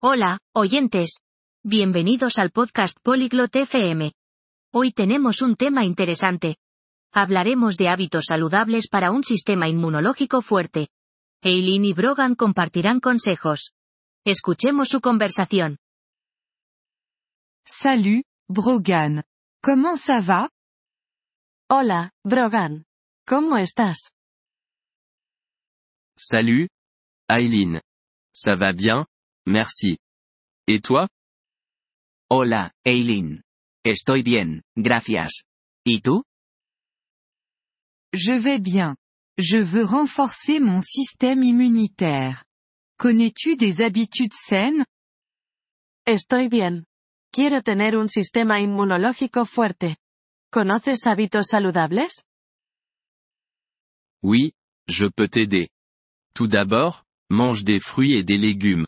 Hola, oyentes. Bienvenidos al podcast Polyglot FM. Hoy tenemos un tema interesante. Hablaremos de hábitos saludables para un sistema inmunológico fuerte. Eileen y Brogan compartirán consejos. Escuchemos su conversación. Salut, Brogan. Comment ça va? Hola, Brogan. ¿Cómo estás? Salut, Aileen. Ça va bien, merci. Et toi? Hola, Eileen. Estoy bien, gracias. ¿Y tú? Je vais bien. Je veux renforcer mon système immunitaire. Connais-tu des habitudes saines? Estoy bien. Quiero tener un sistema inmunológico fuerte. ¿Conoces hábitos saludables? Oui, je peux t'aider. Tout d'abord, mange des fruits et des légumes.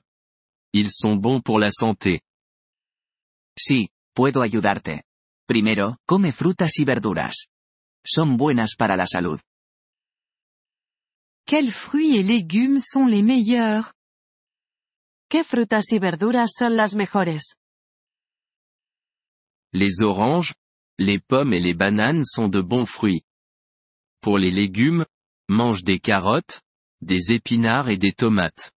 Ils sont bons pour la santé. Sí, puedo ayudarte. Primero, come frutas y verduras. Son buenas para la salud. Quels fruits et légumes sont les meilleurs? ¿Qué frutas y verduras son las mejores? Les oranges, les pommes et les bananes sont de bons fruits. Pour les légumes, mange des carottes, des épinards et des tomates.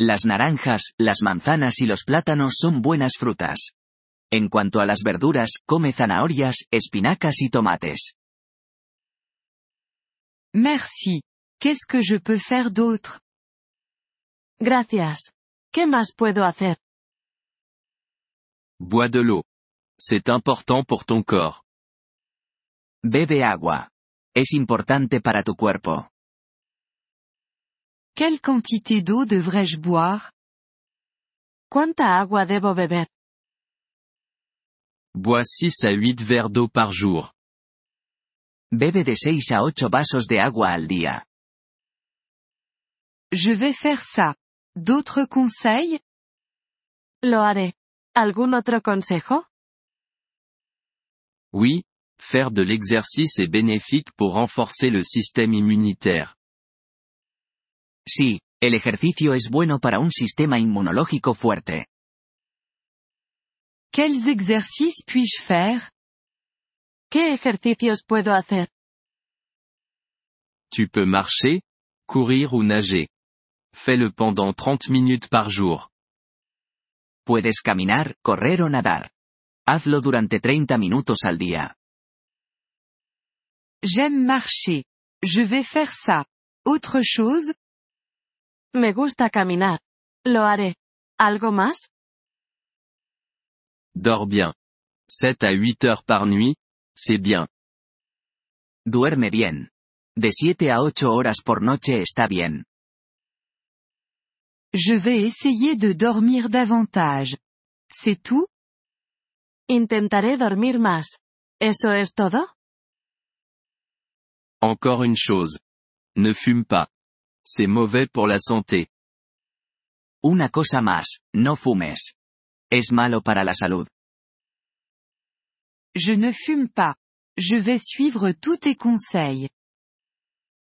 Las naranjas, las manzanas y los plátanos son buenas frutas. En cuanto a las verduras, come zanahorias, espinacas y tomates. Merci. Qu'est-ce que je peux faire d'autre? Gracias. ¿Qué más puedo hacer? Bois de l'eau. C'est important pour ton corps. Bebe agua. Es importante para tu cuerpo. Quelle quantité d'eau devrais-je boire? ¿Cuánta agua debo beber? Bois 6 à 8 verres d'eau par jour. Bebe de 6 a 8 vasos de agua al día. Je vais faire ça. D'autres conseils? Lo haré. ¿Algún otro consejo? Oui, faire de l'exercice est bénéfique pour renforcer le système immunitaire. Sí, el ejercicio es bueno para un sistema inmunológico fuerte. Quels exercices puis-je faire? ¿Qué ejercicios puedo hacer? Tu peux marcher, courir ou nager. Fais-le pendant 30 minutes par jour. Puedes caminar, correr o nadar. Hazlo durante 30 minutos al día. J'aime marcher. Je vais faire ça. Autre chose? Me gusta caminar. Lo haré. ¿Algo más? Dors bien. 7 à 8 heures par nuit, c'est bien. Duerme bien. De 7 a 8 horas por noche está bien. Je vais essayer de dormir davantage. C'est tout? Intentaré dormir más. ¿Eso es todo? Encore une chose. Ne fume pas. C'est mauvais pour la santé. Una cosa más, no fumes. Es malo para la salud. Je ne fume pas. Je vais suivre tous tes conseils.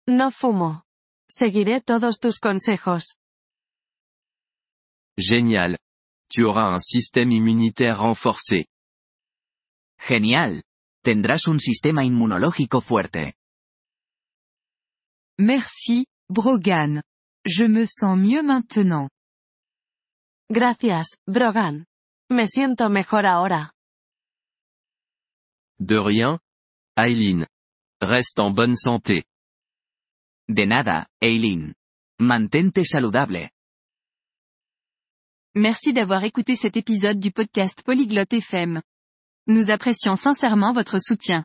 No fumo. Seguiré todos tus consejos. Génial. Tu auras un système immunitaire renforcé. Genial. Tendrás un sistema inmunológico fuerte. Merci, Brogan. Je me sens mieux maintenant. Gracias, Brogan. Me siento mejor ahora. De rien, Aileen. Reste en bonne santé. De nada, Eileen. Mantente saludable. Merci d'avoir écouté cet épisode du podcast Polyglotte FM. Nous apprécions sincèrement votre soutien.